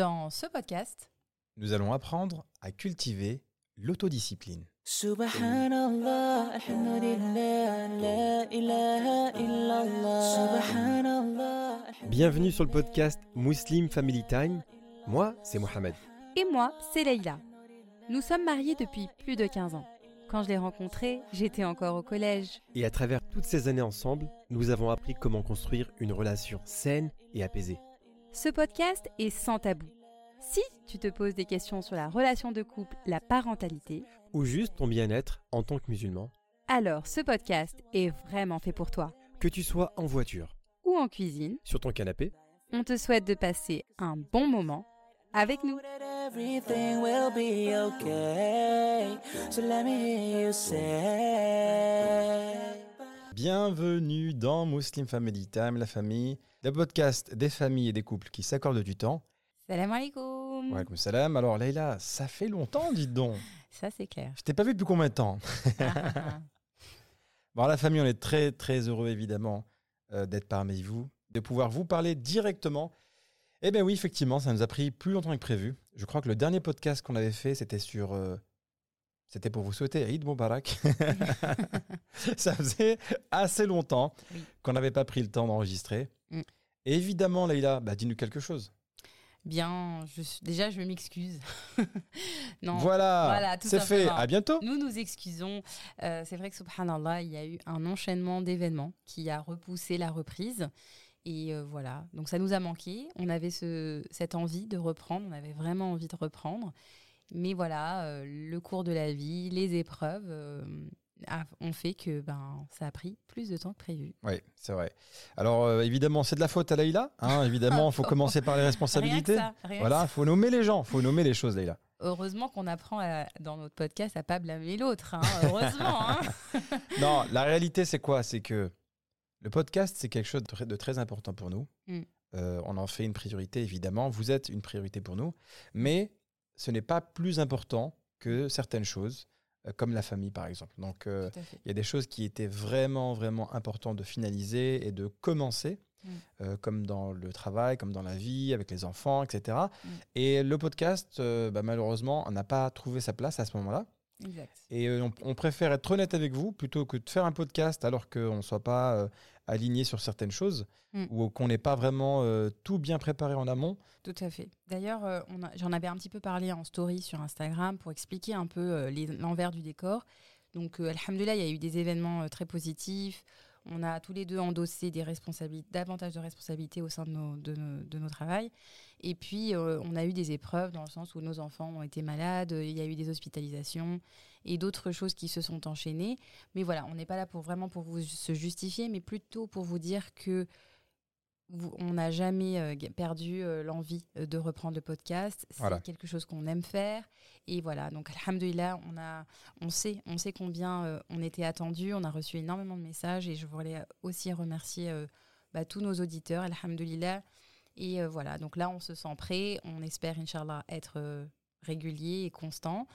Dans ce podcast, nous allons apprendre à cultiver l'autodiscipline. Subhanallah, alhamdulillah, la ilaha illallah. Subhanallah. Bienvenue sur le podcast Muslim Family Time. Moi, c'est Mohamed. et moi, c'est Leïla. Nous sommes mariés depuis plus de 15 ans. Quand je l'ai rencontré, j'étais encore au collège. Et à travers toutes ces années ensemble, nous avons appris comment construire une relation saine et apaisée. Ce podcast est sans tabou. Si tu te poses des questions sur la relation de couple, la parentalité, Ou juste ton bien-être en tant que musulman. alors ce podcast est vraiment fait pour toi. Que tu sois en voiture, Ou en cuisine, sur ton canapé, on te souhaite de passer un bon moment avec nous. That everything will be okay. So let me hear you say. Bienvenue dans Muslim Family Time, la famille, le podcast des familles et des couples qui s'accordent du temps. Salam alaikum. Salam. Alors Leïla, ça fait longtemps, dites donc. Ça c'est clair. Je t'ai pas vu depuis combien de temps? Bon, la famille, on est très très heureux évidemment euh, d'être parmi vous, de pouvoir vous parler directement. Eh bien oui, effectivement, ça nous a pris plus longtemps que prévu. Je crois que le dernier podcast qu'on avait fait, c'était sur... euh, c'était pour vous souhaiter Eid Mubarak. ça faisait assez longtemps Oui. qu'on n'avait pas pris le temps d'enregistrer. Mm. Et évidemment, Leïla, bah, dis-nous quelque chose. Bien, je déjà je m'excuse. non, voilà, voilà, c'est fait. À bientôt. Nous nous excusons. Euh, c'est vrai que subhanallah, il y a eu un enchaînement d'événements qui a repoussé la reprise. Et euh, voilà, donc ça nous a manqué. On avait ce, cette envie de reprendre, on avait vraiment envie de reprendre. Mais voilà, euh, le cours de la vie, les épreuves ont fait que ben, ça a pris plus de temps que prévu. Oui, c'est vrai. Alors euh, évidemment, c'est de la faute à Leïla. Hein, évidemment, il faut commencer par les responsabilités. Rien que ça, rien que Voilà, il faut nommer les gens, il faut nommer les choses, Leïla. Heureusement qu'on apprend à- dans notre podcast à pas blâmer l'autre. hein, Heureusement. hein. Non, la réalité, c'est quoi? C'est que le podcast, c'est quelque chose de très, important pour nous. Mm. Euh, on en fait une priorité, évidemment. Vous êtes une priorité pour nous. Mais ce n'est pas plus important que certaines choses, euh, comme la famille, par exemple. Donc, euh, il y a des choses qui étaient vraiment, vraiment importantes de finaliser et de commencer, Mm. euh, comme dans le travail, comme dans la vie, avec les enfants, etc. Mm. Et le podcast, euh, bah, malheureusement, n'a pas trouvé sa place à ce moment-là. Exact. Et euh, on, on préfère être honnête avec vous plutôt que de faire un podcast alors qu'on ne soit pas euh, aligné sur certaines choses Mm. ou qu'on n'ait pas vraiment euh, tout bien préparé en amont. Tout à fait. D'ailleurs, j'en avais un petit peu parlé en story sur Instagram pour expliquer un peu l'envers du décor. Donc, alhamdoulilah, il y a eu des événements très positifs. On a tous les deux endossé davantage de responsabilités au sein de nos, de nos. Et puis, euh, on a eu des épreuves dans le sens où nos enfants ont été malades, il y a eu des hospitalisations et d'autres choses qui se sont enchaînées. Mais voilà, on n'est pas là pour vraiment pour vous se justifier, mais plutôt pour vous dire que on n'a jamais euh, perdu euh, l'envie euh, de reprendre le podcast. C'est Voilà. quelque chose qu'on aime faire. Et voilà, donc alhamdoulilah, on, a, on, sait, on sait combien euh, on était attendu. On a reçu énormément de messages et je voulais aussi remercier euh, bah, tous nos auditeurs, alhamdoulilah. Et euh, voilà, donc là, on se sent prêt. On espère, Inch'Allah, être régulier et constant.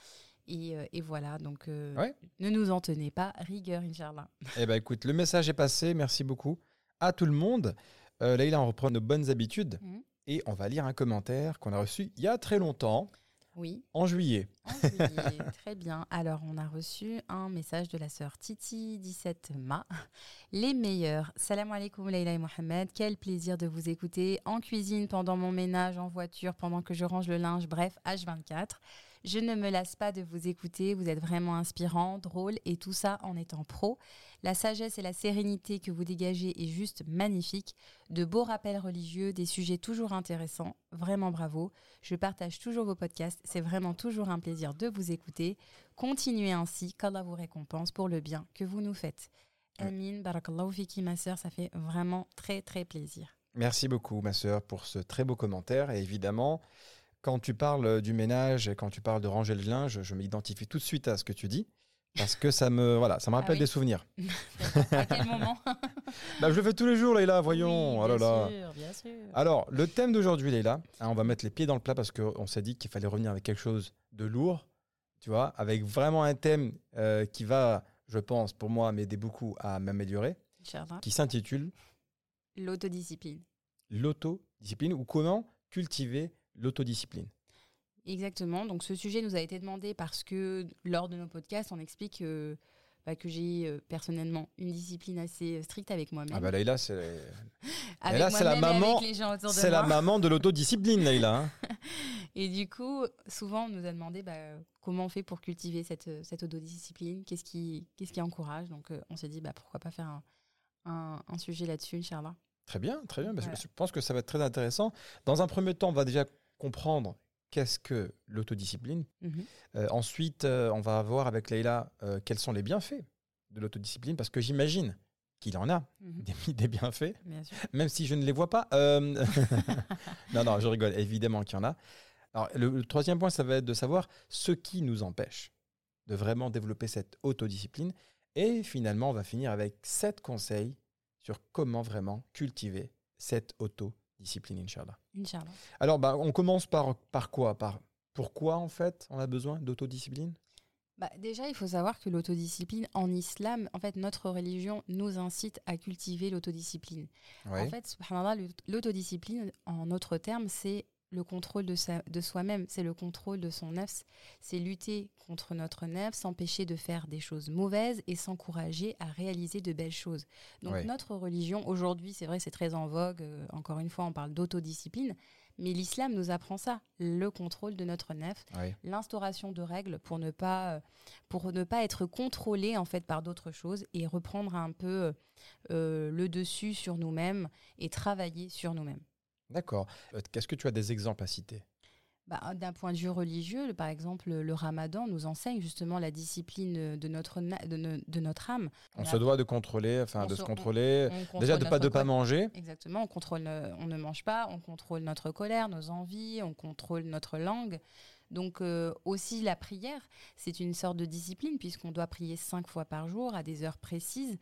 Et, et voilà, donc Ouais. ne nous en tenez pas rigueur, Inch'Allah. Eh ben écoute, le message est passé. Merci beaucoup à tout le monde. Euh, Leïla, on reprend nos bonnes habitudes Mhm. et on va lire un commentaire qu'on a reçu il y a très longtemps, Oui. en juillet. En juillet, très bien. Alors, on a reçu un message de la sœur Titi, 17 Ma. Les meilleurs. Salam alaikum, Leïla et Mohamed. Quel plaisir de vous écouter en cuisine, pendant mon ménage, en voiture, pendant que je range le linge, bref, H24. Je ne me lasse pas de vous écouter. Vous êtes vraiment inspirant, drôle et tout ça en étant pro. La sagesse et la sérénité que vous dégagez est juste magnifique. De beaux rappels religieux, des sujets toujours intéressants. Vraiment bravo. Je partage toujours vos podcasts. C'est vraiment toujours un plaisir de vous écouter. Continuez ainsi, qu'Allah vous récompense pour le bien que vous nous faites. Ouais. Amin, barakallahu fiki, ma sœur, ça fait vraiment très très plaisir. Merci beaucoup, ma sœur, pour ce très beau commentaire. Et évidemment, quand tu parles du ménage, et quand tu parles de ranger le linge, je m'identifie tout de suite à ce que tu dis. Parce que ça me, voilà, ça me rappelle oui des souvenirs. à quel moment Bah, je le fais tous les jours, Leïla, voyons. Oui, Oh là bien là. sûr, bien sûr. Alors, le thème d'aujourd'hui, Leïla, hein, on va mettre les pieds dans le plat parce qu'on s'est dit qu'il fallait revenir avec quelque chose de lourd, tu vois, avec vraiment un thème euh, qui va, je pense, pour moi, m'aider beaucoup à m'améliorer, qui s'intitule L'autodiscipline. l'autodiscipline ou comment cultiver l'autodiscipline Exactement. Donc ce sujet nous a été demandé parce que lors de nos podcasts, on explique euh, bah, que j'ai euh, personnellement une discipline assez stricte avec moi-même. Ah bah Leïla, c'est là, c'est la maman- c'est la maman de l'autodiscipline, Leïla. hein. Et du coup, souvent, on nous a demandé bah, comment on fait pour cultiver cette, cette autodiscipline, qu'est-ce qui, qu'est-ce qui encourage. Donc, euh, on s'est dit, bah, pourquoi pas faire un, un- un sujet là-dessus, Inch'Allah. Très bien, très bien. parce que Voilà. Je pense que ça va être très intéressant. Dans un premier temps, on va déjà comprendre qu'est-ce que l'autodiscipline. Mhm. Euh, ensuite, euh, on va voir avec Leïla euh, quels sont les bienfaits de l'autodiscipline, parce que j'imagine qu'il en a Mhm. des, des bienfaits, Bien sûr. même si je ne les vois pas. Non, non, je rigole, évidemment qu'il y en a. Alors, le, le troisième point, ça va être de savoir ce qui nous empêche de vraiment développer cette autodiscipline. Et finalement, on va finir avec sept conseils sur comment vraiment cultiver cette autodiscipline, Inch'Allah. Inch'Allah. Alors, bah, on commence par, par quoi? Par Pourquoi, en fait, on a besoin d'autodiscipline? Bah, déjà, il faut savoir que l'autodiscipline en islam, en fait, notre religion nous incite à cultiver l'autodiscipline. En fait, subhanallah, l'aut- l'autodiscipline, en autres termes, c'est le contrôle de, sa- de soi-même, c'est le contrôle de son nefs, c'est lutter contre notre nefs, s'empêcher de faire des choses mauvaises et s'encourager à réaliser de belles choses. Donc Ouais. notre religion, aujourd'hui, c'est vrai, c'est très en vogue, euh, encore une fois, on parle d'autodiscipline, mais l'islam nous apprend ça, le contrôle de notre nefs, Ouais. l'instauration de règles pour ne pas euh, pour ne pas être contrôlé en fait par d'autres choses et reprendre un peu euh, le dessus sur nous-mêmes et travailler sur nous-mêmes. D'accord. Euh, Est-ce que tu as des exemples à citer? Bah, D'un point de vue religieux, par exemple, le ramadan nous enseigne justement la discipline de notre, de, no- de notre âme. On se doit de contrôler, enfin, de se- se on- contrôler. on contrôle Déjà, de pas notre de pas manger. Exactement, on contrôle, euh, on ne mange pas, on contrôle notre colère, nos envies, on contrôle notre langue. Donc euh, aussi la prière, c'est une sorte de discipline puisqu'on doit prier cinq fois par jour à des heures précises.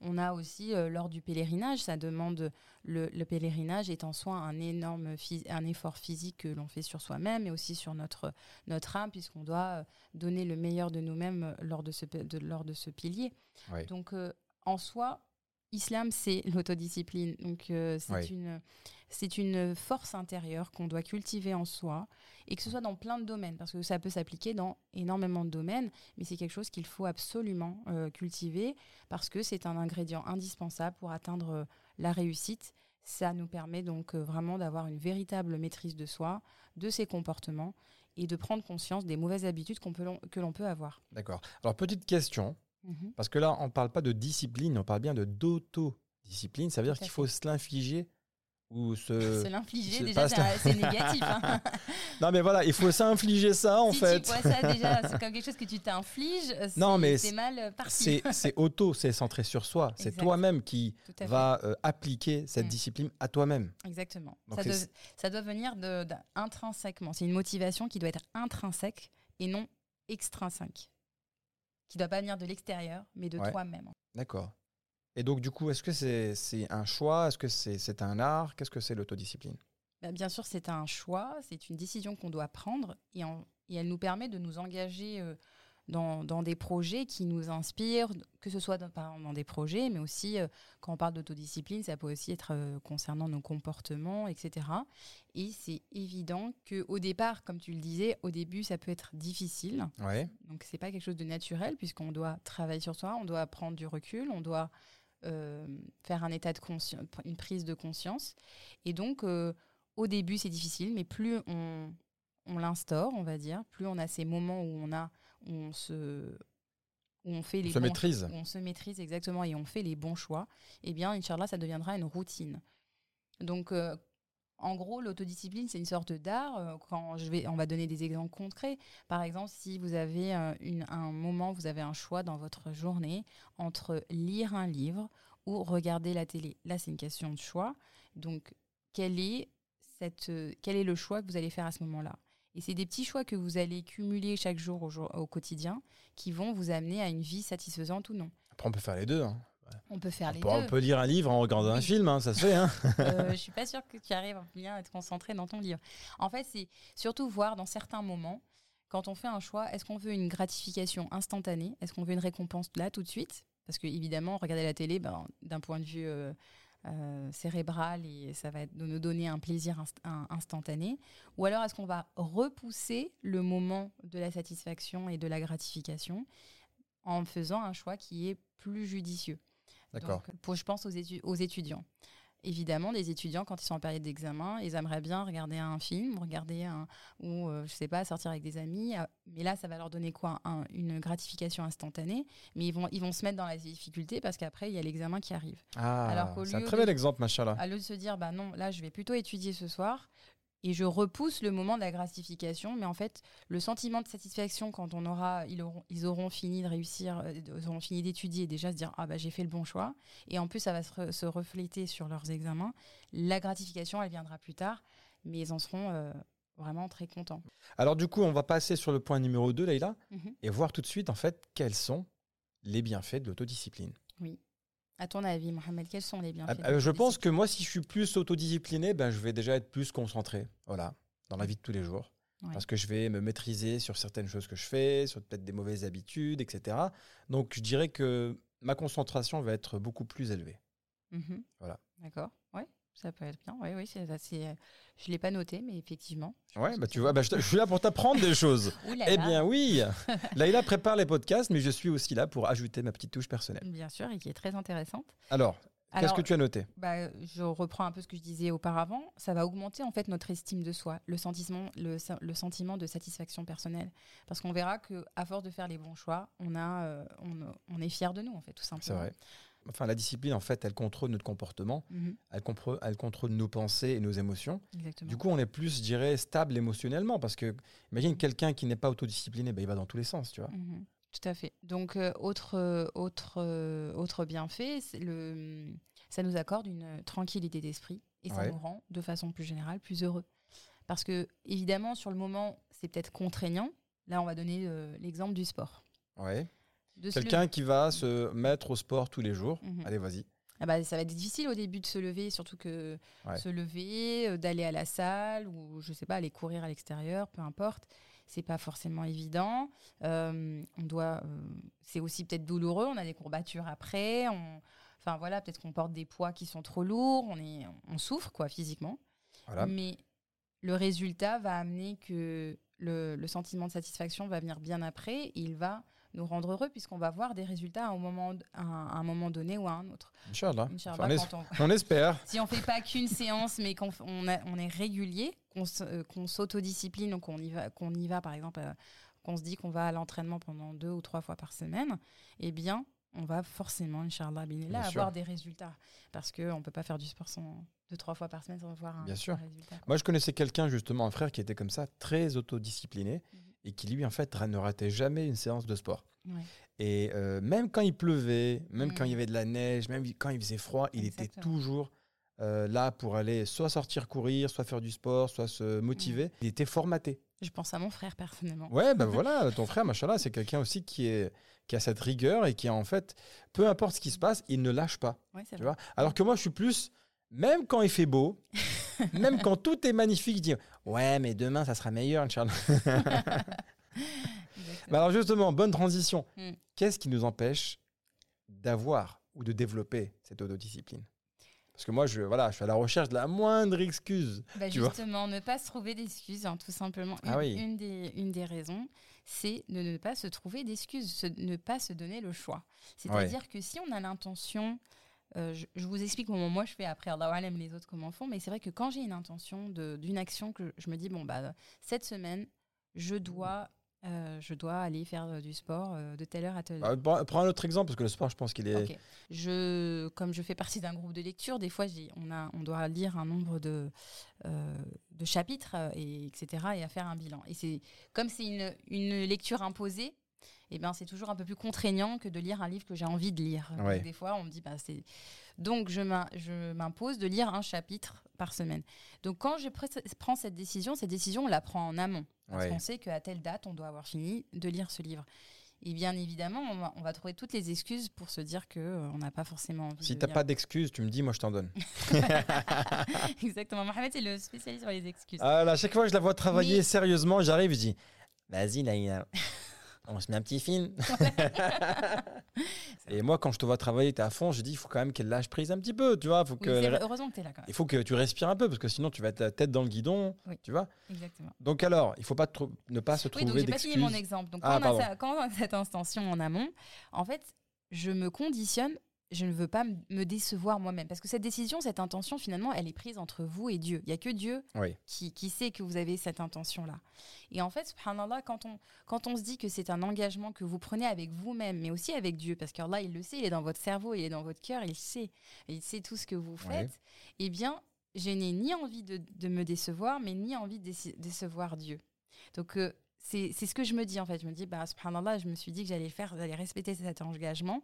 On a aussi euh, lors du pèlerinage, ça demande le, le pèlerinage est en soi un énorme un effort physique que l'on fait sur soi-même et aussi sur notre notre âme puisqu'on doit euh, donner le meilleur de nous-mêmes lors de ce de- lors de ce pilier. Oui. Donc, euh, en soi, islam, c'est l'autodiscipline. Donc, euh, c'est Oui. une, c'est une force intérieure qu'on doit cultiver en soi et que ce soit dans plein de domaines, parce que ça peut s'appliquer dans énormément de domaines, mais c'est quelque chose qu'il faut absolument euh, cultiver parce que c'est un ingrédient indispensable pour atteindre euh, la réussite. Ça nous permet donc vraiment d'avoir une véritable maîtrise de soi, de ses comportements et de prendre conscience des mauvaises habitudes qu'on peut, l'on- que l'on peut avoir. D'accord. Alors, petite question, Mhm. parce que là, on ne parle pas de discipline, on parle bien de d'autodiscipline. Ça veut dire qu'il faut se l'infliger ou se. Se l'infliger, déjà, c'est négatif. hein. Non, mais voilà, il faut s'infliger ça, en si fait. tu vois ça déjà, c'est comme quelque chose que tu t'infliges, euh, c'est Non, mais c'est c'est- mal parti. C'est auto, c'est centré sur soi. C'est toi-même qui va euh, appliquer cette Mm. discipline à toi-même. Exactement. Donc Ça doit, ça doit venir de, intrinsèquement. C'est une motivation qui doit être intrinsèque et non extrinsèque. Qui ne doit pas venir de l'extérieur, mais de Ouais. toi-même. D'accord. Et donc, du coup, est-ce que c'est un choix? Est-ce que c'est un art? Qu'est-ce que c'est l'autodiscipline? Bah, bien sûr, c'est un choix, c'est une décision qu'on doit prendre et, en- et elle nous permet de nous engager euh, dans, dans des projets qui nous inspirent, que ce soit dans, des projets, mais aussi euh, quand on parle d'autodiscipline, ça peut aussi être euh, concernant nos comportements, etc. Et c'est évident qu'au départ, comme tu le disais, au début, ça peut être difficile. Ouais. Donc c'est pas quelque chose de naturel puisqu'on doit travailler sur soi, on doit prendre du recul, on doit euh, faire un état de conscience, une prise de conscience. Et donc au début c'est difficile, mais plus on, on l'instaure, on va dire, plus on a ces moments où on a, où on se, où on fait les On se bons maîtrise. où on se maîtrise exactement et on fait les bons choix, eh bien, Inch'Allah, ça deviendra une routine. Donc, euh, en gros, l'autodiscipline, c'est une sorte d'art. Euh, Quand je vais, on va donner des exemples concrets. Par exemple, si vous avez euh, une- un moment, vous avez un choix dans votre journée entre lire un livre ou regarder la télé. Là, c'est une question de choix. Donc, quel est, cette, quel est le choix que vous allez faire à ce moment-là? Et c'est des petits choix que vous allez cumuler chaque jour au, jour- au quotidien qui vont vous amener à une vie satisfaisante ou non. Après, on peut faire les deux. hein. On peut faire On les peut, on deux. peut lire un livre en regardant un film, hein, ça se fait. Hein. Euh, je suis pas sûre que tu arrives bien à te concentrer dans ton livre. En fait, c'est surtout voir dans certains moments, quand on fait un choix, est-ce qu'on veut une gratification instantanée? Est-ce qu'on veut une récompense là tout de suite? Parce que évidemment, regarder la télé, ben, d'un point de vue euh, euh, cérébrale et ça va nous donner un plaisir inst- un- instantané Ou alors est-ce qu'on va repousser le moment de la satisfaction et de la gratification en faisant un choix qui est plus judicieux? D'accord. je pense aux, étu- aux étudiants. Évidemment, des étudiants, quand ils sont en période d'examen, ils aimeraient bien regarder un film, regarder un, ou, euh, je sais pas, sortir avec des amis. euh, Mais là, ça va leur donner quoi? Un- Une gratification instantanée. Mais ils vont, ils vont se mettre dans la difficulté parce qu'après, il y a l'examen qui arrive. Ah, c'est un très bel exemple, machallah. À lieu de se dire, bah non, là, je vais plutôt étudier ce soir. Et je repousse le moment de la gratification, mais en fait, le sentiment de satisfaction quand on aura, ils auront, ils auront fini de réussir, euh, ils auront fini d'étudier, et déjà se dire ah bah j'ai fait le bon choix, et en plus ça va se, re- se refléter sur leurs examens. La gratification, elle viendra plus tard, mais ils en seront euh, vraiment très contents. Alors du coup, on va passer sur le point numéro 2, Leïla, Mhm. et voir tout de suite en fait quels sont les bienfaits de l'autodiscipline. À ton avis, Mohamed, quels sont les bienfaits Ah, de euh, je pense que moi, si je suis plus autodiscipliné, ben, je vais déjà être plus concentré, voilà, dans la vie de tous les jours. Ouais. Parce que je vais me maîtriser sur certaines choses que je fais, sur peut-être des mauvaises habitudes, etc. Donc, je dirais que ma concentration va être beaucoup plus élevée. Mhm. Voilà. D'accord. Ouais, ça peut être bien. Oui, oui, c'est assez. euh, Je l'ai pas noté, mais effectivement. Ouais, bah tu vois, bah, je, suis là pour t'apprendre des choses. Là eh là. bien, oui. Laïla prépare les podcasts, mais je suis aussi là pour ajouter ma petite touche personnelle. Bien sûr, et qui est très intéressante. Alors, qu'est-ce que tu as noté? bah, je reprends un peu ce que je disais auparavant. Ça va augmenter en fait notre estime de soi, le sentiment, le, le sentiment de satisfaction personnelle, parce qu'on verra que à force de faire les bons choix, on a, euh, on, on est fier de nous en fait, tout simplement. C'est vrai. Enfin, la discipline, en fait, elle contrôle notre comportement, Mhm, elle, compre- elle contrôle nos pensées et nos émotions. exactement. Du coup, on est plus, je dirais, stable émotionnellement. Parce que, imagine quelqu'un qui n'est pas autodiscipliné, ben, il va dans tous les sens, tu vois. Mhm, Tout à fait. Donc, euh, autre, euh, autre, euh, autre bienfait, c'est le, ça nous accorde une tranquillité d'esprit et ça Ouais. nous rend, de façon plus générale, plus heureux. Parce que, évidemment, sur le moment, c'est peut-être contraignant. Là, on va donner euh, l'exemple du sport. Ouais. Quelqu'un qui va se mettre au sport tous les jours. Mhm. Allez, vas-y. Ah bah, ça va être difficile au début de se lever, surtout que Ouais. se lever, euh, d'aller à la salle ou je sais pas, aller courir à l'extérieur, peu importe. C'est pas forcément évident. Euh, on doit, euh, c'est aussi peut-être douloureux. On a des courbatures après. On, enfin voilà, peut-être qu'on porte des poids qui sont trop lourds. On est, on souffre quoi physiquement. Voilà. Mais le résultat va amener que le, le sentiment de satisfaction va venir bien après. Et il va nous rendre heureux puisqu'on va voir des résultats à un moment, à un, à un moment donné ou à un autre. Inch'Allah. Inch'Allah, Enfin, on, espère. si on fait pas qu'une séance, mais qu'on on, on est régulier, qu'on euh, qu'on s'autodiscipline, donc qu'on y va, qu'on y va par exemple, euh, qu'on se dit qu'on va à l'entraînement pendant deux ou trois fois par semaine, eh bien, on va forcément, Inch'Allah, Bien là, sûr. avoir des résultats. Parce qu'on ne peut pas faire du sport sans, deux, trois fois par semaine sans avoir un, Bien sûr. un résultat. quoi. Moi, je connaissais quelqu'un, justement, un frère qui était comme ça, très autodiscipliné, Mhm. Et qui, lui, en fait, ne ratait jamais une séance de sport. Ouais. Et euh, même quand il pleuvait, même quand il y avait de la neige, même quand il faisait froid, il était toujours euh, là pour aller soit sortir courir, soit faire du sport, soit se motiver. Il était formaté. Je pense à mon frère personnellement. Ouais, ben voilà, ton frère, machallah, c'est quelqu'un aussi qui, est, qui a cette rigueur et qui, en fait, peu importe ce qui se passe, il ne lâche pas. Ouais, Tu vrai. vois? Alors que moi, je suis plus, même quand il fait beau, même quand tout est magnifique, je dis Ouais, mais demain, ça sera meilleur, Inch'Allah. Alors, justement, bonne transition. Mm. Qu'est-ce qui nous empêche d'avoir ou de développer cette autodiscipline? Parce que moi, je, voilà, je suis à la recherche de la moindre excuse. Bah, tu vois. justement, ne pas se trouver d'excuses, hein, tout simplement. Ah une, oui. une des, une des raisons, c'est de ne pas se trouver d'excuses, se- ne pas se donner le choix. C'est-à-dire que si on a l'intention, euh, je, je vous explique comment moi je fais après, Allah alam les autres comment font, mais c'est vrai que quand j'ai une intention d'une action, que je me dis, bon, bah, cette semaine, je dois, euh, je dois aller faire euh, du sport euh, de telle heure à telle heure. Euh, prends un autre exemple, parce que le sport, je pense qu'il est. Ok. Je, comme je fais partie d'un groupe de lecture, des fois, on, a, on doit lire un nombre de, euh, de chapitres, et, etc., et à faire un bilan. Et c'est comme c'est une, une lecture imposée, eh ben, c'est toujours un peu plus contraignant que de lire un livre que j'ai envie de lire. Donc, des fois, on me dit, bah, c'est... Donc, je m'im- je m'impose de lire un chapitre par semaine. Donc, quand je pr- prends cette décision, cette décision, on la prend en amont. Parce Ouais. qu'on sait qu'à telle date, on doit avoir fini de lire ce livre. Et bien évidemment, on va, on va trouver toutes les excuses pour se dire que euh, on n'a pas forcément envie Si t'as lire. pas d'excuses, tu me dis, moi, je t'en donne. Exactement. Mohamed, c'est le spécialiste sur les excuses. Ah à chaque fois que je la vois travailler Mais- sérieusement, j'arrive, je dis Vas-y, là, il y a- On se met un petit film. et moi, quand je te vois travailler, tu es à fond, je dis, il faut quand même qu'elle lâche prise un petit peu, tu vois. Faut Oui, que vrai, heureusement que tu es là quand même. il faut que tu respires un peu, parce que sinon, tu vas être la tête dans le guidon, Oui. tu vois. Exactement. Donc alors, il faut pas trop- ne pas se Oui, trouver donc j'ai pas fini mon d'excuses. exemple. Donc Ah, quand, on a pardon. ça- quand on a cette intention en amont, en fait, je me conditionne. Je ne veux pas me décevoir moi-même. Parce que cette décision, cette intention, finalement, elle est prise entre vous et Dieu. Il n'y a que Dieu Oui. qui, qui sait que vous avez cette intention-là. Et en fait, subhanallah, quand on, quand on se dit que c'est un engagement que vous prenez avec vous-même, mais aussi avec Dieu, parce qu'Allah, il le sait, il est dans votre cerveau, il est dans votre cœur, il sait, il sait tout ce que vous faites, eh bien, je n'ai ni envie de, de me décevoir, mais ni envie de déce- décevoir Dieu. Donc, euh, c'est ce que je me dis, en fait. Je me dis, bah, subhanallah, je me suis dit que j'allais faire, j'allais respecter cet engagement.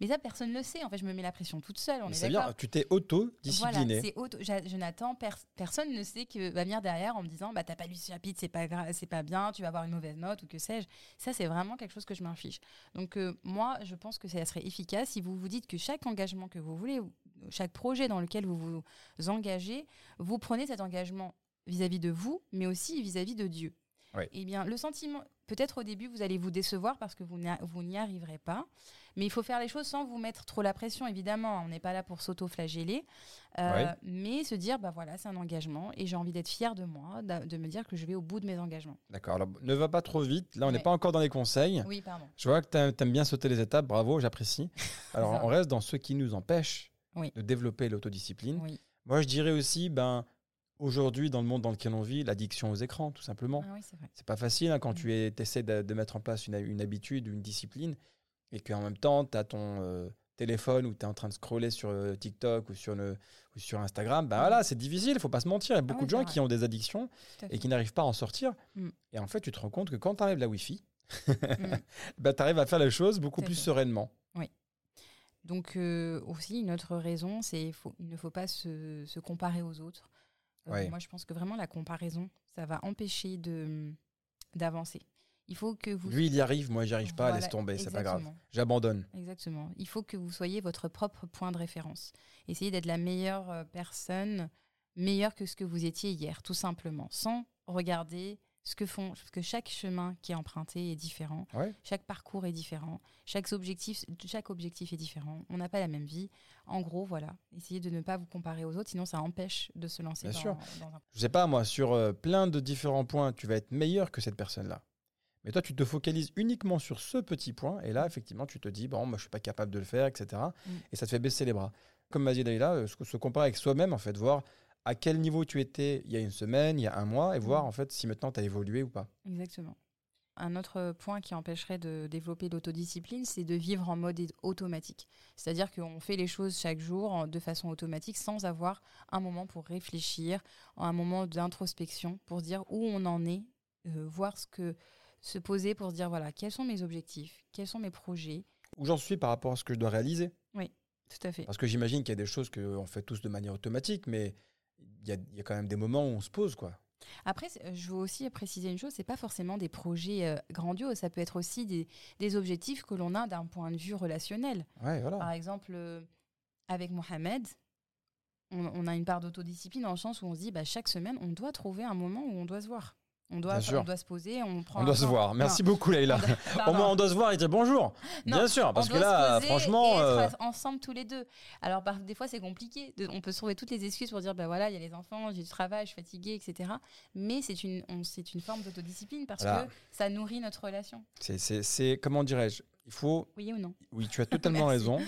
Mais ça, personne ne le sait. En fait, je me mets la pression toute seule, on est bien, tu t'es auto-discipliné. voilà, c'est auto- n'attends pers- personne ne sait que va venir derrière en me disant bah t'as pas lu ce chapitre c'est pas c'est pas bien tu vas avoir une mauvaise note ou que sais-je ça c'est vraiment quelque chose que je m'inflige donc euh, moi je pense que ça serait efficace si vous vous dites que chaque engagement que vous voulez ou chaque projet dans lequel vous vous engagez vous prenez cet engagement vis-à-vis de vous mais aussi vis-à-vis de Dieu Oui. eh bien le sentiment peut-être au début vous allez vous décevoir parce que vous n'y arriverez pas mais il faut faire les choses sans vous mettre trop la pression, évidemment. On n'est pas là pour s'auto-flageller. Euh. Mais se dire, bah voilà, c'est un engagement et j'ai envie d'être fier de moi, de me dire que je vais au bout de mes engagements. D'accord, alors ne va pas trop vite. Là, on n'est Ouais. pas encore dans les conseils. Oui, pardon. Je vois que tu aimes bien sauter les étapes, bravo, j'apprécie. Alors, on reste dans ce qui nous empêche Oui. de développer l'autodiscipline. Oui. Moi, je dirais aussi, ben, aujourd'hui, dans le monde dans lequel on vit, l'addiction aux écrans, tout simplement. Ah oui, c'est pas facile hein, quand Mm. tu essaies de, de mettre en place une, une habitude, une discipline, et qu'en même temps, tu as ton euh, téléphone ou tu es en train de scroller sur euh, TikTok ou sur, le, ou sur Instagram. Ben Mm. voilà, c'est difficile, il faut pas se mentir. Il y a beaucoup ouais, de gens vrai. qui ont des addictions et qui n'arrivent pas à en sortir. Mm. Et en fait, tu te rends compte que quand tu arrives la Wi-Fi, Mm. ben, tu arrives à faire les choses beaucoup plus fait. sereinement. Donc, euh, aussi, une autre raison, c'est qu'il il ne faut pas se, se comparer aux autres. Euh, Ouais. Moi, je pense que vraiment, la comparaison, ça va empêcher de d'avancer. Il faut que vous. Lui, il y arrive, moi, j'y arrive pas, Voilà, laisse tomber, c'est pas grave. J'abandonne. Exactement. Il faut que vous soyez votre propre point de référence. Essayez d'être la meilleure euh, personne, meilleure que ce que vous étiez hier, tout simplement, sans regarder ce que font, parce que chaque chemin qui est emprunté est différent, Ouais. chaque parcours est différent, chaque objectif, chaque objectif est différent. On n'a pas la même vie. En gros, voilà, essayez de ne pas vous comparer aux autres, sinon ça empêche de se lancer Bien dans, sûr. dans un Je sais pas, moi, sur euh, plein de différents points, tu vas être meilleur que cette personne-là. Mais toi, tu te focalises uniquement sur ce petit point, et là, effectivement, tu te dis, bon, moi, je suis pas capable de le faire, etc. Mm. Et ça te fait baisser les bras. Comme m'a dit Leïla, euh, se se comparer avec soi-même, en fait, voir à quel niveau tu étais il y a une semaine, il y a un mois, et voir, Mm. en fait, si maintenant tu as évolué ou pas. Exactement. Un autre point qui empêcherait de développer l'autodiscipline, c'est de vivre en mode automatique. C'est-à-dire qu'on fait les choses chaque jour de façon automatique sans avoir un moment pour réfléchir, un moment d'introspection pour dire où on en est, euh, voir ce que se poser pour se dire voilà quels sont mes objectifs, quels sont mes projets. Où j'en suis par rapport à ce que je dois réaliser. Tout à fait. Parce que j'imagine qu'il y a des choses qu'on fait tous de manière automatique, mais il y a, il y a quand même des moments où on se pose, quoi. Après, c'est- je veux aussi préciser une chose, c'est pas forcément des projets euh, grandioses, ça peut être aussi des, des objectifs que l'on a d'un point de vue relationnel. Ouais, Par exemple, euh, avec Mohamed, on, on a une part d'autodiscipline dans le sens où on se dit, bah, chaque semaine, on doit trouver un moment où on doit se voir. On doit, on se poser, on prend. On doit se voir. Non, Merci beaucoup, Leïla. Au moins, on doit se voir et dire bonjour. Non, Bien sûr, parce que là, franchement. et euh, être ensemble tous les deux. Alors, par- des fois, c'est compliqué. De- on peut se trouver toutes les excuses pour dire, bah voilà, il y a les enfants, j'ai du travail, je suis fatiguée, etc. Mais c'est une, c'est une forme d'autodiscipline parce Voilà. que ça nourrit notre relation. c'est- comment dirais-je? Il faut. Oui ou non? Oui, tu as totalement raison.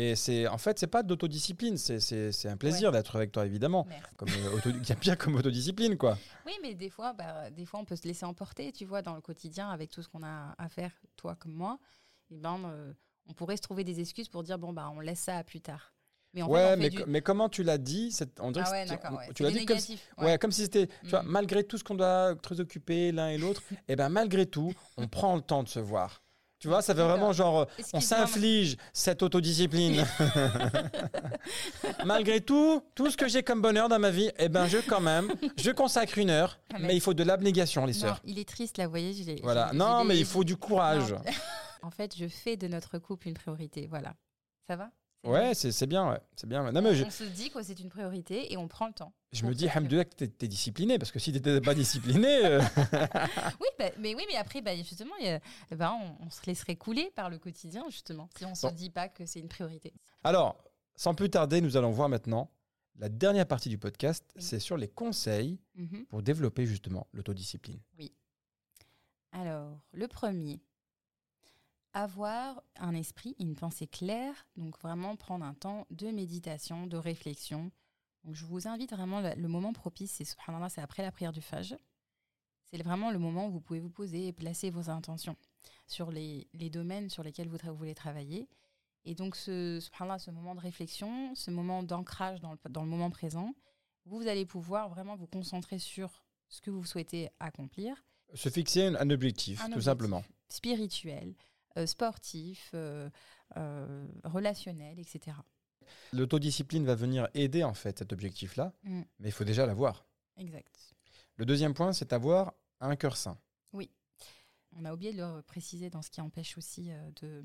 Et c'est, en fait, c'est pas d'autodiscipline, c'est, un plaisir d'être avec toi, évidemment. Merci. Comme euh, auto- y a bien comme autodiscipline, quoi. Oui, mais des fois, bah, des fois, on peut se laisser emporter, tu vois, dans le quotidien, avec tout ce qu'on a à faire, toi comme moi. Et ben, euh, on pourrait se trouver des excuses pour dire bon bah, on laisse ça à plus tard. Mais en ouais, fait mais, du- mais comment tu l'as dit on dirait Ah que ouais, on- ouais. Tu l'as dit comme, négatifs, ouais. ouais. comme si c'était, tu vois, Mm. malgré tout ce qu'on doit être occupé l'un et l'autre, et ben malgré tout, on prend le temps de se voir. Tu vois, ça fait vraiment genre, euh, on s'inflige cette autodiscipline. Malgré tout, tout ce que j'ai comme bonheur dans ma vie, eh ben je quand même, je consacre une heure, Ah, mais- mais il faut de l'abnégation, les Non, sœurs. il est triste là, vous voyez. je l'ai- Voilà. Non, mais il faut du courage. En fait, je fais de notre couple une priorité. Voilà. Ça va? Ouais, c'est c'est bien, ouais. C'est bien. Non, on, mais je, on se dit que c'est une priorité et on prend le temps. je me dis, Hamdoulah, que t'es- t'es discipliné, parce que si t'étais pas discipliné. euh, Oui, bah, mais oui, mais après, bah, justement, y a- bah, on, on se laisserait couler par le quotidien, justement, si on ne se Bon. dit pas que c'est une priorité. Alors, sans plus tarder, nous allons voir maintenant la dernière partie du podcast. Oui. C'est sur les conseils Mhm. pour développer justement l'autodiscipline. Alors, le premier, avoir un esprit, une pensée claire, donc vraiment prendre un temps de méditation, de réflexion. Donc, je vous invite vraiment, le, le moment propice, c'est subhanallah, c'est après la prière du Fajr. C'est vraiment le moment où vous pouvez vous poser et placer vos intentions sur les, les domaines sur lesquels vous, vous voulez travailler. Et donc, ce, subhanallah, ce moment de réflexion, ce moment d'ancrage dans le, dans le moment présent, vous allez pouvoir vraiment vous concentrer sur ce que vous souhaitez accomplir Se fixer un, un objectif, tout simplement. spirituel, sportif, euh, euh, relationnel, etc. L'autodiscipline va venir aider en fait cet objectif-là, Mm. mais il faut déjà l'avoir. Exact. Le deuxième point, c'est avoir un cœur sain. On a oublié de le préciser dans ce qui empêche aussi euh, de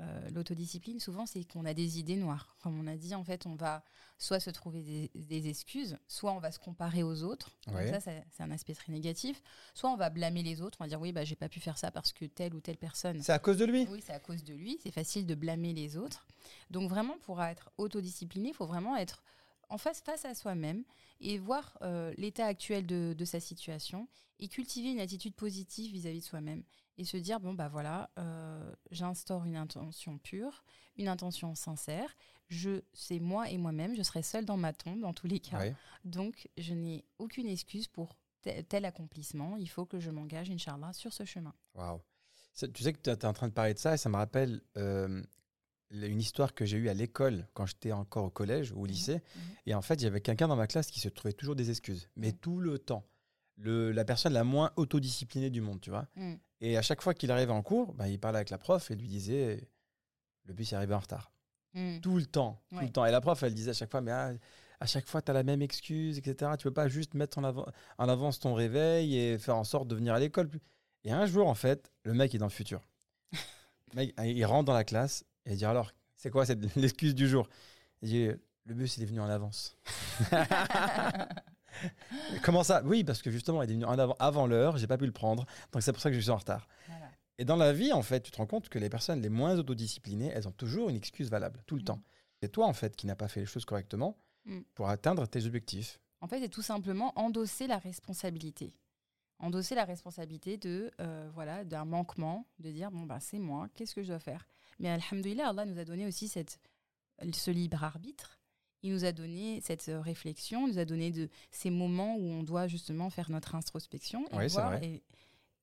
euh, l'autodiscipline. Souvent, c'est qu'on a des idées noires. Comme on a dit, en fait, on va soit se trouver des, des excuses, soit on va se comparer aux autres. Donc ça, c'est un aspect très négatif. Soit on va blâmer les autres. On va dire oui, bah j'ai pas pu faire ça parce que telle ou telle personne C'est à cause de lui? Oui, c'est à cause de lui. C'est facile de blâmer les autres. Donc vraiment, pour être autodiscipliné, il faut vraiment être en face face à soi-même et voir euh, l'état actuel de, de sa situation et cultiver une attitude positive vis-à-vis de soi-même et se dire bon bah voilà, euh, j'instaure une intention pure, une intention sincère. Je c'est moi et moi-même. Je serai seule dans ma tombe dans tous les cas. Ouais. Donc je n'ai aucune excuse pour tel, tel accomplissement. Il faut que je m'engage, inchallah, sur ce chemin. Waouh. Tu sais que tu es en train de parler de ça et ça me rappelle euh, une histoire que j'ai eue à l'école quand j'étais encore au collège ou au lycée. Mhm. Et en fait, il y avait quelqu'un dans ma classe qui se trouvait toujours des excuses, mais Mhm. tout le temps. Le, la personne la moins autodisciplinée du monde, tu vois. Mm. Et à chaque fois qu'il arrivait en cours, bah, il parlait avec la prof et lui disait le bus est arrivé en retard. Mm. Tout le temps, tout Ouais. le temps. Et la prof, elle disait à chaque fois, mais ah, à chaque fois, tu as la même excuse, etc. Tu peux pas juste mettre en, avance ton réveil et faire en sorte de venir à l'école. Et un jour, en fait, le mec est dans le futur. Le mec, il rentre dans la classe et il dit alors, c'est quoi l'excuse du jour? Il dit le bus, il est venu en avance. Comment ça? Oui, parce que justement, il est venu en avant, avant l'heure, j'ai pas pu le prendre, donc c'est pour ça que je suis en retard. Voilà. Et dans la vie, en fait, tu te rends compte que les personnes les moins autodisciplinées, elles ont toujours une excuse valable, tout le Mm. temps. C'est toi, en fait, qui n'as pas fait les choses correctement Mm. pour atteindre tes objectifs. En fait, c'est tout simplement endosser la responsabilité. Endosser la responsabilité de euh, voilà d'un manquement, de dire bon bah c'est moi, qu'est-ce que je dois faire? Mais alhamdoulilah, Allah nous a donné aussi cette, ce libre arbitre. Il nous a donné cette euh, réflexion, il nous a donné de ces moments où on doit justement faire notre introspection et Oui, voir et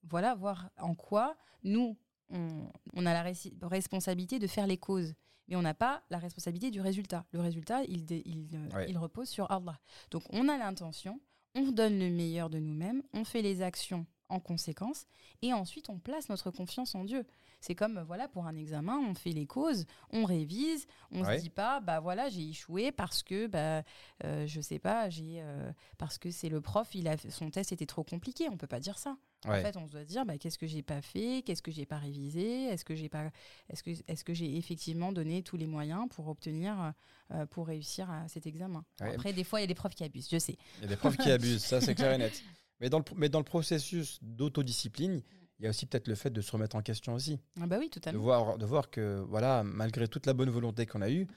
voilà voir en quoi nous on, on a la responsabilité de faire les causes, mais on n'a pas la responsabilité du résultat. Le résultat, il, euh, il repose sur Allah. Donc on a l'intention, on donne le meilleur de nous-mêmes, on fait les actions en conséquence, et ensuite on place notre confiance en Dieu. C'est comme euh, voilà pour un examen, on fait les causes, on révise, on Ouais. se dit pas bah voilà j'ai échoué parce que bah euh, je sais pas j'ai euh, parce que c'est le prof il a son test était trop compliqué. On peut pas dire ça. Ouais. En fait, on se doit dire bah, qu'est-ce que j'ai pas fait, qu'est-ce que j'ai pas révisé, est-ce que j'ai pas, est-ce que est-ce que j'ai effectivement donné tous les moyens pour obtenir, euh, pour réussir à cet examen. Ouais. Après, des fois, il y a des profs qui abusent, je sais. Il y a des profs qui abusent, ça c'est clair et net. Mais dans le, mais dans le processus d'autodiscipline, il y a aussi peut-être le fait de se remettre en question aussi. Ah bah oui, De totalement. voir, de voir que, voilà, malgré toute la bonne volonté qu'on a eue,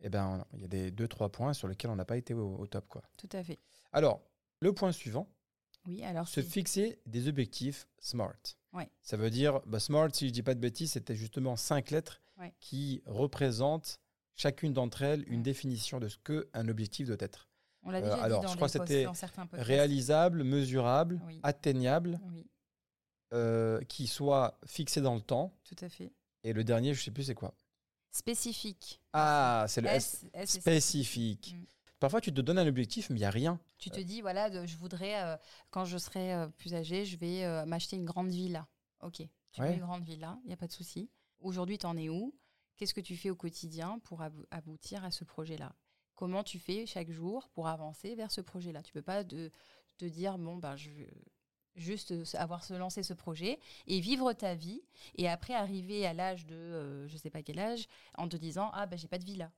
eh ben, il y a des deux, trois points sur lesquels on n'a pas été au, au top. Quoi. Tout à fait. Alors, le point suivant, Oui, alors se fixer des objectifs SMART. Ouais. Ça veut dire, bah, SMART, si je dis pas de bêtises, c'était justement cinq lettres Ouais. qui représentent chacune d'entre elles une Ouais. définition de ce qu'un objectif doit être. On l'a euh, déjà dit alors, dans je crois que c'était. Réalisable, mesurable, Oui. atteignable, Oui, euh, qui soit fixé dans le temps. tout à fait. Et le dernier, je sais plus c'est quoi. Spécifique. Ah, c'est le S, S, S, c'est spécifique. Mm. Parfois, tu te donnes un objectif, mais il n'y a rien. Tu te dis, voilà, de- je voudrais, euh, quand je serai euh, plus âgé, je vais euh, m'acheter une grande villa. Ok, tu Ouais. veux une grande villa, il n'y a pas de souci. Aujourd'hui, tu en es où? Qu'est-ce que tu fais au quotidien pour abou- aboutir à ce projet-là? Comment tu fais chaque jour pour avancer vers ce projet-là Tu peux pas te dire, bon, ben, je, juste avoir se lancer ce projet et vivre ta vie et après arriver à l'âge de euh, je sais pas quel âge en te disant ah ben j'ai pas de vie là.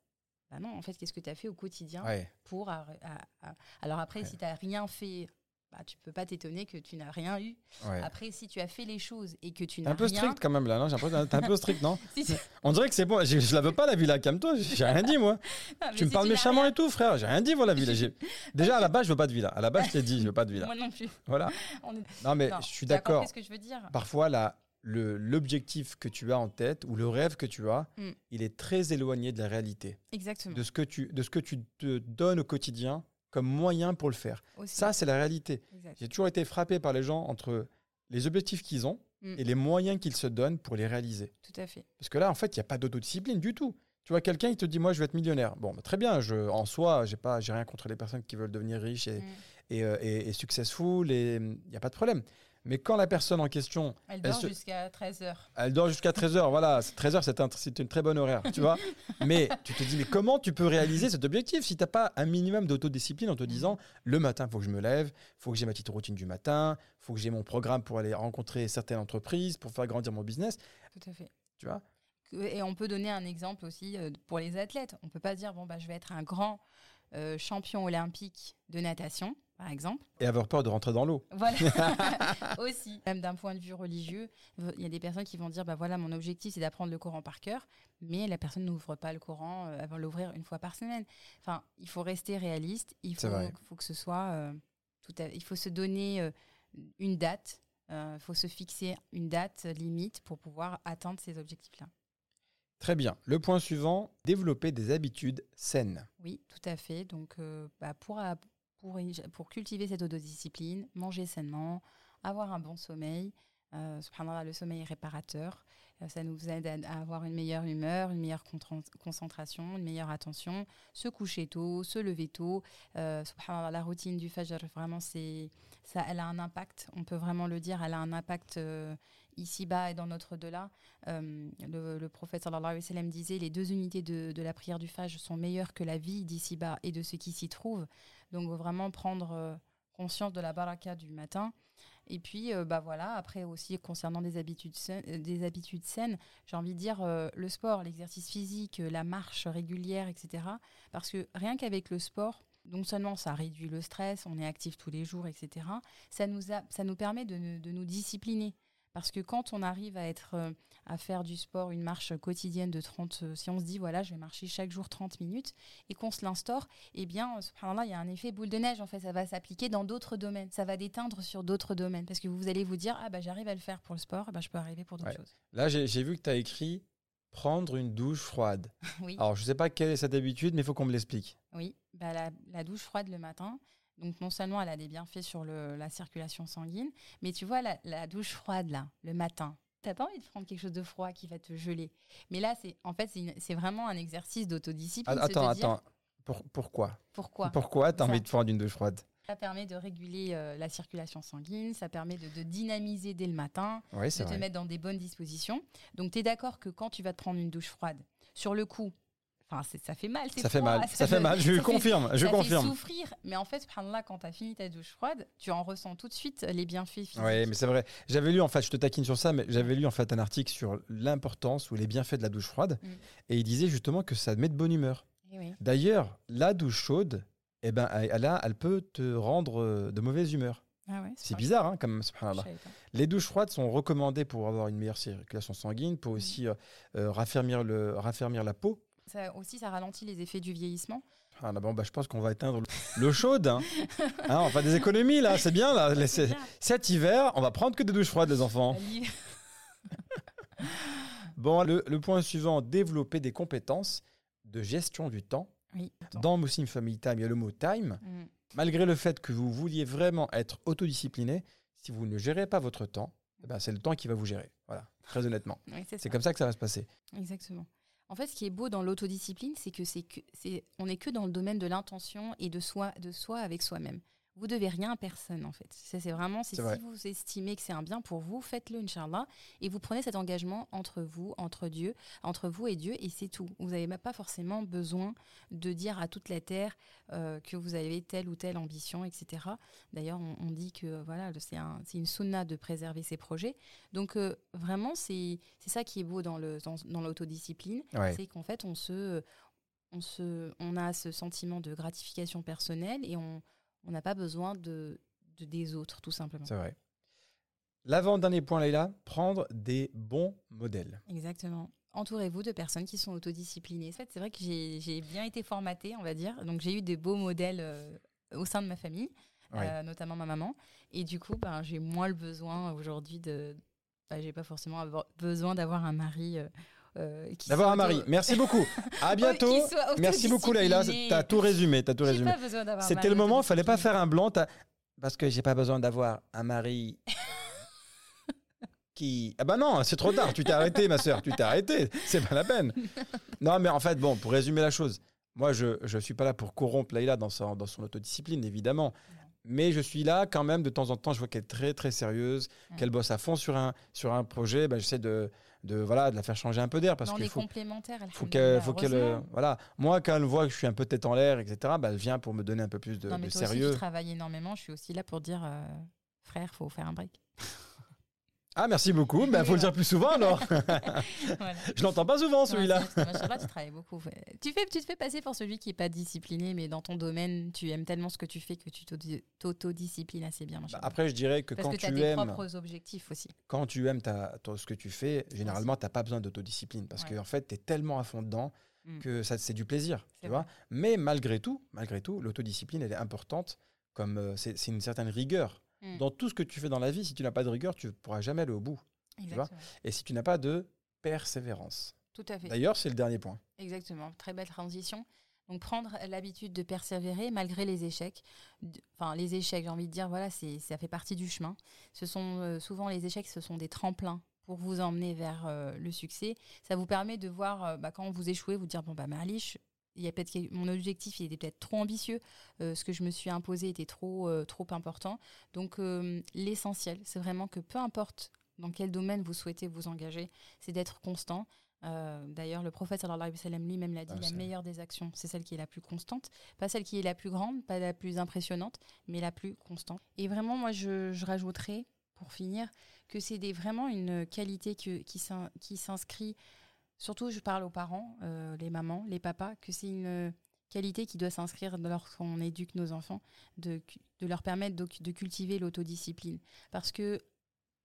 Bah non, en fait, qu'est-ce que tu as fait au quotidien Ouais. pour arr- à- à- alors après Ouais. si tu n'as rien fait bah, tu peux pas t'étonner que tu n'as rien eu. ouais. Après, si tu as fait les choses et que tu n'as un peu rien, strict quand même là, non? J'ai l'impression que t'es un peu strict, non? Si tu- On dirait que c'est bon. Je, je la veux pas la villa, calme-toi. J'ai rien dit moi. Ah, tu me parles méchamment rien- et tout, frère. J'ai rien dit, voilà, villa. Déjà, à la base, je veux pas de villa. À la base, je t'ai dit, je veux pas de villa. Moi non plus. Voilà. On est- Non, mais Non, je suis d'accord. ce que je veux dire? Parfois, l'objectif que tu as en tête ou le rêve que tu as, Mm. il est très éloigné de la réalité, Exactement. de ce que tu, de ce que tu te donnes au quotidien comme moyen pour le faire. Aussi. Ça, c'est la réalité. J'ai toujours été frappé par les gens entre les objectifs qu'ils ont Mm. et les moyens qu'ils se donnent pour les réaliser. Tout à fait. Parce que là, en fait, il n'y a pas d'autodiscipline du tout. Tu vois, quelqu'un, il te dit, moi, je veux être millionnaire. Bon, bah, très bien, je, en soi, j'ai pas, j'ai rien contre les personnes qui veulent devenir riches et, Mm. et, euh, et- et successful, et il n'y a pas de problème. Mais quand la personne en question, Elle dort se- jusqu'à 13h. elle dort jusqu'à 13h, voilà, 13h, c'est un, une très bonne horaire, tu vois. Mais tu te dis, mais comment tu peux réaliser cet objectif si tu n'as pas un minimum d'autodiscipline en te disant, le matin, il faut que je me lève, il faut que j'ai ma petite routine du matin, il faut que j'ai mon programme pour aller rencontrer certaines entreprises, pour faire grandir mon business, Tout à fait. tu vois? Et on peut donner un exemple aussi euh, pour les athlètes. On peut pas dire bon bah je vais être un grand euh, champion olympique de natation, par exemple. Et avoir peur de rentrer dans l'eau. Voilà. aussi. Même d'un point de vue religieux, il y a des personnes qui vont dire bah voilà mon objectif c'est d'apprendre le Coran par cœur, mais la personne n'ouvre pas le Coran, euh, elle va l'ouvrir une fois par semaine. Enfin, il faut rester réaliste. Il faut, que ce soit euh, tout à- il faut se donner euh, une date. euh, Il faut se fixer une date limite pour pouvoir atteindre ces objectifs-là. Très bien. Le point suivant, développer des habitudes saines. Oui, tout à fait. Donc, euh, bah, pour, pour, cultiver cette autodiscipline, manger sainement, avoir un bon sommeil, euh, le sommeil réparateur. Euh, ça nous aide à, avoir une meilleure humeur, une meilleure concentration, une meilleure attention, se coucher tôt, se lever tôt. Euh, la routine du fajr, vraiment, c'est, ça, elle a un impact, on peut vraiment le dire, elle a un impact euh, ici-bas et dans notre delà. Euh, le, le prophète sallallahu alayhi wa disait les deux unités de, la prière du Fajr sont meilleures que la vie d'ici-bas et de ce qui s'y trouve. Donc vraiment prendre euh, conscience de la baraka du matin. Et puis, euh, bah voilà, après aussi concernant des habitudes euh, des habitudes saines j'ai envie de dire le sport, l'exercice physique, la marche régulière, etc. Parce que rien qu'avec le sport, non seulement ça réduit le stress, on est actif tous les jours, etc. Ça nous, a, ça nous permet de nous discipliner. Parce que quand on arrive à être euh, à faire du sport, une marche quotidienne de 30, euh, si on se dit voilà, je vais marcher chaque jour 30 minutes et qu'on se l'instaure, eh bien, euh, subhanallah, il y a un effet boule de neige en fait, ça va s'appliquer dans d'autres domaines, ça va déteindre sur d'autres domaines parce que vous allez vous dire ah bah j'arrive à le faire pour le sport, ah bah, je peux arriver pour d'autres Ouais. choses. Là, j'ai vu que tu as écrit prendre une douche froide. oui. Alors, je sais pas quelle est cette habitude, mais il faut qu'on me l'explique. Oui, bah la, la douche froide le matin. Donc non seulement elle a des bienfaits sur le- la circulation sanguine, mais tu vois la, la douche froide là, le matin. T'as pas envie de prendre quelque chose de froid qui va te geler. Mais là, c'est en fait c'est vraiment un exercice d'autodiscipline. Ah, Attends, attends. Pour- pourquoi? Pourquoi? Pourquoi tu as Ça. envie de prendre une douche froide? Ça permet de réguler euh, la circulation sanguine, ça permet de, de dynamiser dès le matin, Oui, de te mettre dans des bonnes dispositions. Donc tu es d'accord que quand tu vas te prendre une douche froide, sur le coup, enfin ça fait mal, c'est Ça fait mal. Ça fait mal. Je confirme. Je ça fait confirme. souffrir, mais en fait, subhanallah, quand tu as fini ta douche froide, tu en ressens tout de suite les bienfaits physiques. Oui, mais c'est vrai. J'avais lu, en fait, je te taquine sur ça, mais j'avais lu en fait un article sur l'importance ou les bienfaits de la douche froide. Mm. Et il disait justement que ça met de bonne humeur. Eh oui. D'ailleurs, la douche chaude, eh ben, elle, a- elle peut te rendre euh, de mauvaise humeur. Ah ouais, C'est bizarre, hein, comme subhanallah. Les douches froides sont recommandées pour avoir une meilleure circulation sanguine, pour aussi euh, euh, raffermir, le, raffermir la peau. Ça aussi, ça ralentit les effets du vieillissement. Ah, là, bon, bah, je pense qu'on va éteindre l'eau chaude. Hein. Hein, on faire des économies là, c'est bien là. Bien. Cet hiver, on va prendre que des douches froides, les enfants. Bon, le, le point suivant, développer des compétences de gestion du temps. Oui. Dans Muslim Family Time, il y a le mot time. Mm. Malgré le fait que vous vouliez vraiment être autodiscipliné, si vous ne gérez pas votre temps, eh ben, c'est le temps qui va vous gérer. Voilà, très honnêtement. Oui, c'est comme ça que ça va se passer. Exactement. En fait, ce qui est beau dans l'autodiscipline, c'est que c'est on n'est que dans le domaine de l'intention et de soi, de soi avec soi-même. Vous devez rien à personne en fait. Ça, c'est vraiment, c'est C'est vrai. si vous estimez que c'est un bien pour vous, faites-le, Inch'Allah, et vous prenez cet engagement entre vous, entre Dieu, entre vous et Dieu, et c'est tout. Vous n'avez pas forcément besoin de dire à toute la terre euh, que vous avez telle ou telle ambition, etc. D'ailleurs, on, on dit que voilà, c'est un, c'est une sunna de préserver ses projets. Donc euh, vraiment, c'est c'est ça qui est beau dans le dans, dans l'autodiscipline, Ouais. c'est qu'en fait, on se on se on a ce sentiment de gratification personnelle et on on n'a pas besoin de, de- des autres, tout simplement. C'est vrai. L'avant-dernier point, Leïla, prendre des bons modèles. Exactement. Entourez-vous de personnes qui sont autodisciplinées. En fait, c'est vrai que j'ai bien été formatée, on va dire. Donc, j'ai eu des beaux modèles euh, au sein de ma famille, Ouais. euh, notamment ma maman. Et du coup, ben, j'ai moins le besoin aujourd'hui de. Ben, j'ai pas forcément besoin d'avoir un mari. euh, D'avoir soit un mari. Merci beaucoup. À bientôt. Merci beaucoup, autodiscipliné. T'as tout résumé. T'as tout résumé. d'avoir C'était le moment, il fallait pas faire un blanc. Parce que j'ai pas besoin d'avoir un mari qui. Ah bah non, c'est trop tard. Tu t'es arrêté, ma sœur. Tu t'es arrêté. C'est pas la peine. Non, mais en fait, bon, pour résumer la chose, moi, je je suis pas là pour corrompre Leïla dans son dans son autodiscipline, évidemment. Mais je suis là quand même de temps en temps. Je vois qu'elle est très très sérieuse, Mm. qu'elle bosse à fond sur un sur un projet. Ben, j'essaie de de voilà de la faire changer un peu d'air parce Non, on qu'il est faut complémentaires. faut qu'elle, faut qu'elle, euh, voilà. Moi, quand elle voit que je suis un peu tête en l'air, etc., bah, elle vient pour me donner un peu plus de, Non, mais de toi aussi, sérieux. tu travailles énormément. Je suis aussi là pour dire, euh, frère, faut faire un break. Ah, merci beaucoup. Il faut le dire plus souvent alors. Voilà. je l'entends pas souvent celui-là. machallah, tu travailles beaucoup. Tu, fais, tu te fais passer pour celui qui n'est pas discipliné, mais dans ton domaine, tu aimes tellement ce que tu fais que tu t'auto- t'autodisciplines assez bien. Bah, après, je dirais que Parce quand que tu as tu tes aimes, propres objectifs aussi. quand tu aimes ta, ce que tu fais, généralement, tu n'as pas besoin d'autodiscipline parce Ouais. que en fait, tu es tellement à fond dedans Mm. que ça, c'est du plaisir. Tu vois Mais malgré tout, malgré tout, l'autodiscipline, elle est importante. Comme euh, c'est une certaine rigueur. Mm. Dans tout ce que tu fais dans la vie, si tu n'as pas de rigueur, tu ne pourras jamais aller au bout. vois Exactement. Et si tu n'as pas de persévérance. Tout à fait. D'ailleurs, c'est le dernier point. Exactement, très belle transition. Donc prendre l'habitude de persévérer malgré les échecs. Enfin, les échecs, j'ai envie de dire, voilà, c'est ça fait partie du chemin. Ce sont euh, souvent les échecs, ce sont des tremplins pour vous emmener vers euh, le succès. Ça vous permet de voir, euh, bah, quand vous échouez, vous dire bon bah Marliche, il y a peut-être mon objectif il était peut-être trop ambitieux, euh, ce que je me suis imposé était trop euh, trop important. Donc euh, l'essentiel, c'est vraiment que peu importe dans quel domaine vous souhaitez vous engager, c'est d'être constant. D'ailleurs, le prophète sallallahu alayhi lui-même l'a dit, Ah, la meilleure des actions, c'est celle qui est la plus constante. Pas celle qui est la plus grande, pas la plus impressionnante, mais la plus constante. Et vraiment, moi, je, je rajouterais, pour finir, que c'est vraiment une qualité que- qui s'inscrit, surtout je parle aux parents, euh, les mamans, les papas, que c'est une qualité qui doit s'inscrire lorsqu'on éduque nos enfants, de, leur permettre de, cultiver l'autodiscipline. Parce que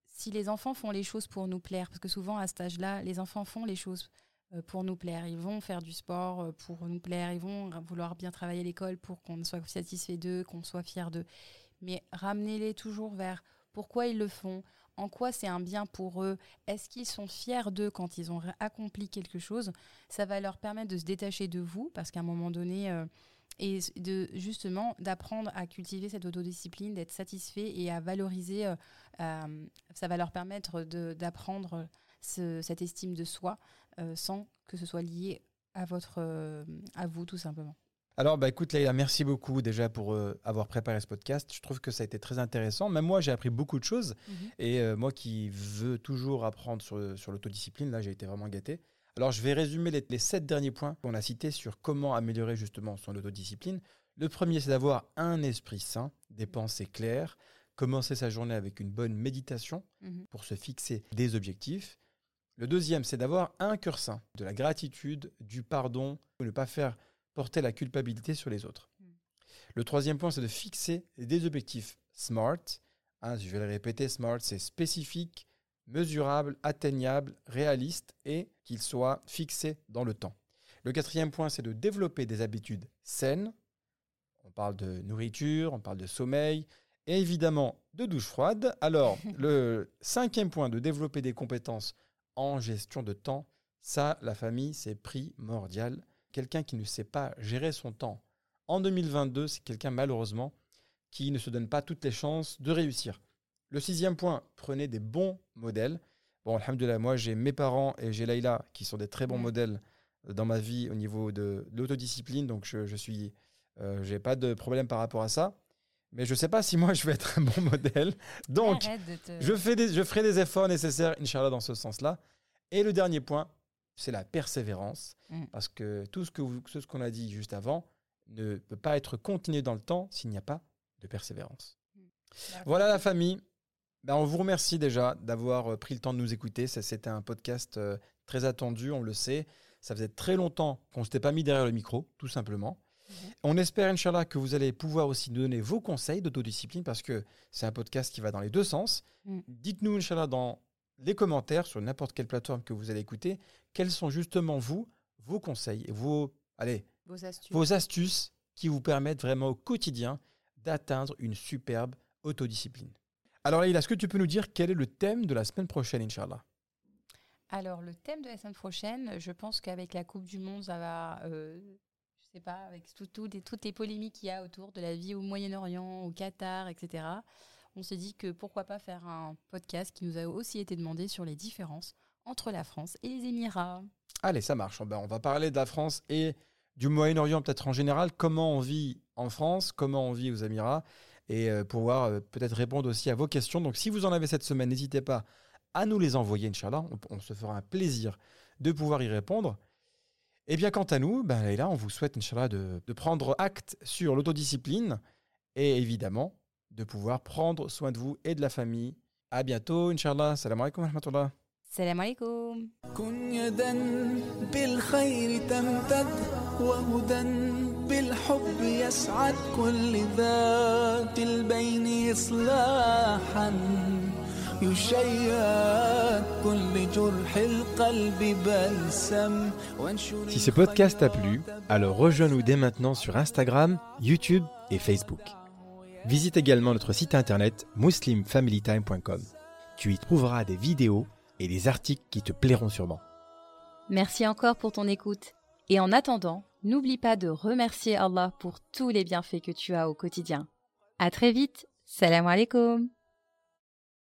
si les enfants font les choses pour nous plaire, parce que souvent à cet âge-là, les enfants font les choses euh, pour nous plaire. Ils vont faire du sport euh, pour nous plaire. Ils vont vouloir bien travailler à l'école pour qu'on soit satisfait d'eux, qu'on soit fier d'eux. Mais ramenez-les toujours vers pourquoi ils le font, en quoi c'est un bien pour eux, est-ce qu'ils sont fiers d'eux quand ils ont accompli quelque chose? Ça va leur permettre de se détacher de vous, parce qu'à un moment donné, euh, et de justement d'apprendre à cultiver cette autodiscipline, d'être satisfait et à valoriser. euh, ça va leur permettre d'apprendre ce- cette estime de soi euh, sans que ce soit lié à votre à vous tout simplement. Alors, bah, écoute, Leïla, merci beaucoup déjà pour euh, avoir préparé ce podcast. Je trouve que ça a été très intéressant. Même moi, j'ai appris beaucoup de choses. Et euh, moi qui veux toujours apprendre sur, sur l'autodiscipline, là, j'ai été vraiment gâté. Alors, je vais résumer les, les sept derniers points qu'on a cités sur comment améliorer justement son autodiscipline. Le premier, c'est d'avoir un esprit sain, des pensées claires, commencer sa journée avec une bonne méditation Mhm. pour se fixer des objectifs. Le deuxième, c'est d'avoir un cœur sain, de la gratitude, du pardon, ne pas faire porter la culpabilité sur les autres. Mm. Le troisième point, c'est de fixer des objectifs SMART. Hein, je vais le répéter, SMART, c'est spécifique, mesurable, atteignable, réaliste et qu'il soit fixé dans le temps. Le quatrième point, c'est de développer des habitudes saines. On parle de nourriture, on parle de sommeil, et évidemment de douche froide. Alors, le cinquième point, de développer des compétences en gestion de temps. Ça, la famille, c'est primordial. Quelqu'un qui ne sait pas gérer son temps en 2022, c'est quelqu'un malheureusement qui ne se donne pas toutes les chances de réussir. Le sixième point, prenez des bons modèles. Bon, alhamdoulilah, moi j'ai mes parents et j'ai Laïla qui sont des très bons Mm. modèles dans ma vie au niveau de, de l'autodiscipline, donc je, je suis, euh, j'ai pas de problème par rapport à ça. Mais je ne sais pas si moi je vais être un bon modèle. Donc, te- je, fais des, je ferai des efforts nécessaires, Inch'Allah, dans ce sens-là. Et le dernier point, c'est la persévérance. Mm. Parce que tout ce qu'on a dit juste avant ne peut pas être continué dans le temps s'il n'y a pas de persévérance. Voilà la famille. Ben, on vous remercie déjà d'avoir euh, pris le temps de nous écouter. Ça, C'était un podcast euh, très attendu, on le sait. Ça faisait très longtemps qu'on ne s'était pas mis derrière le micro, tout simplement. Mhm. On espère, Inch'Allah, que vous allez pouvoir aussi nous donner vos conseils d'autodiscipline parce que c'est un podcast qui va dans les deux sens. Mm. Dites-nous, Inch'Allah, dans les commentaires sur n'importe quelle plateforme que vous allez écouter, quels sont justement vous, vos conseils et vos, allez, Vos astuces. vos astuces qui vous permettent vraiment au quotidien d'atteindre une superbe autodiscipline? Alors Leïla, est-ce que tu peux nous dire quel est le thème de la semaine prochaine, Inch'Allah? Alors, le thème de la semaine prochaine, je pense qu'avec la Coupe du Monde, ça va. euh, je sais pas, avec tout- tout des- toutes les polémiques qu'il y a autour de la vie au Moyen-Orient, au Qatar, etc. On s'est dit que pourquoi pas faire un podcast qui nous a aussi été demandé sur les différences entre la France et les Émirats. Allez, ça marche. Ben, on va parler de la France et du Moyen-Orient peut-être en général, comment on vit en France, comment on vit aux Émirats, et euh, pouvoir euh, peut-être répondre aussi à vos questions. Donc si vous en avez cette semaine, n'hésitez pas à nous les envoyer, Inch'Allah. On, se fera un plaisir de pouvoir y répondre. Et bien quant à nous, ben, Leïla, on vous souhaite, Inch'Allah, de prendre acte sur l'autodiscipline et évidemment de pouvoir prendre soin de vous et de la famille. À bientôt, Inch'Allah. Salam alaikum wa rahmatullah. Salam alaikum. كن يدا بالخير تمتد وهدى بالحب يسعد كل ذات البين إصلاحا يشيد كل جرح القلب بلسم وانشر Si ce podcast t'a plu, alors rejoins-nous dès maintenant sur Instagram, YouTube et Facebook. Visite également notre site internet muslimfamilytime.com. Tu y trouveras des vidéos et des articles qui te plairont sûrement. Merci encore pour ton écoute. Et en attendant, n'oublie pas de remercier Allah pour tous les bienfaits que tu as au quotidien. À très vite. Salam alaikum.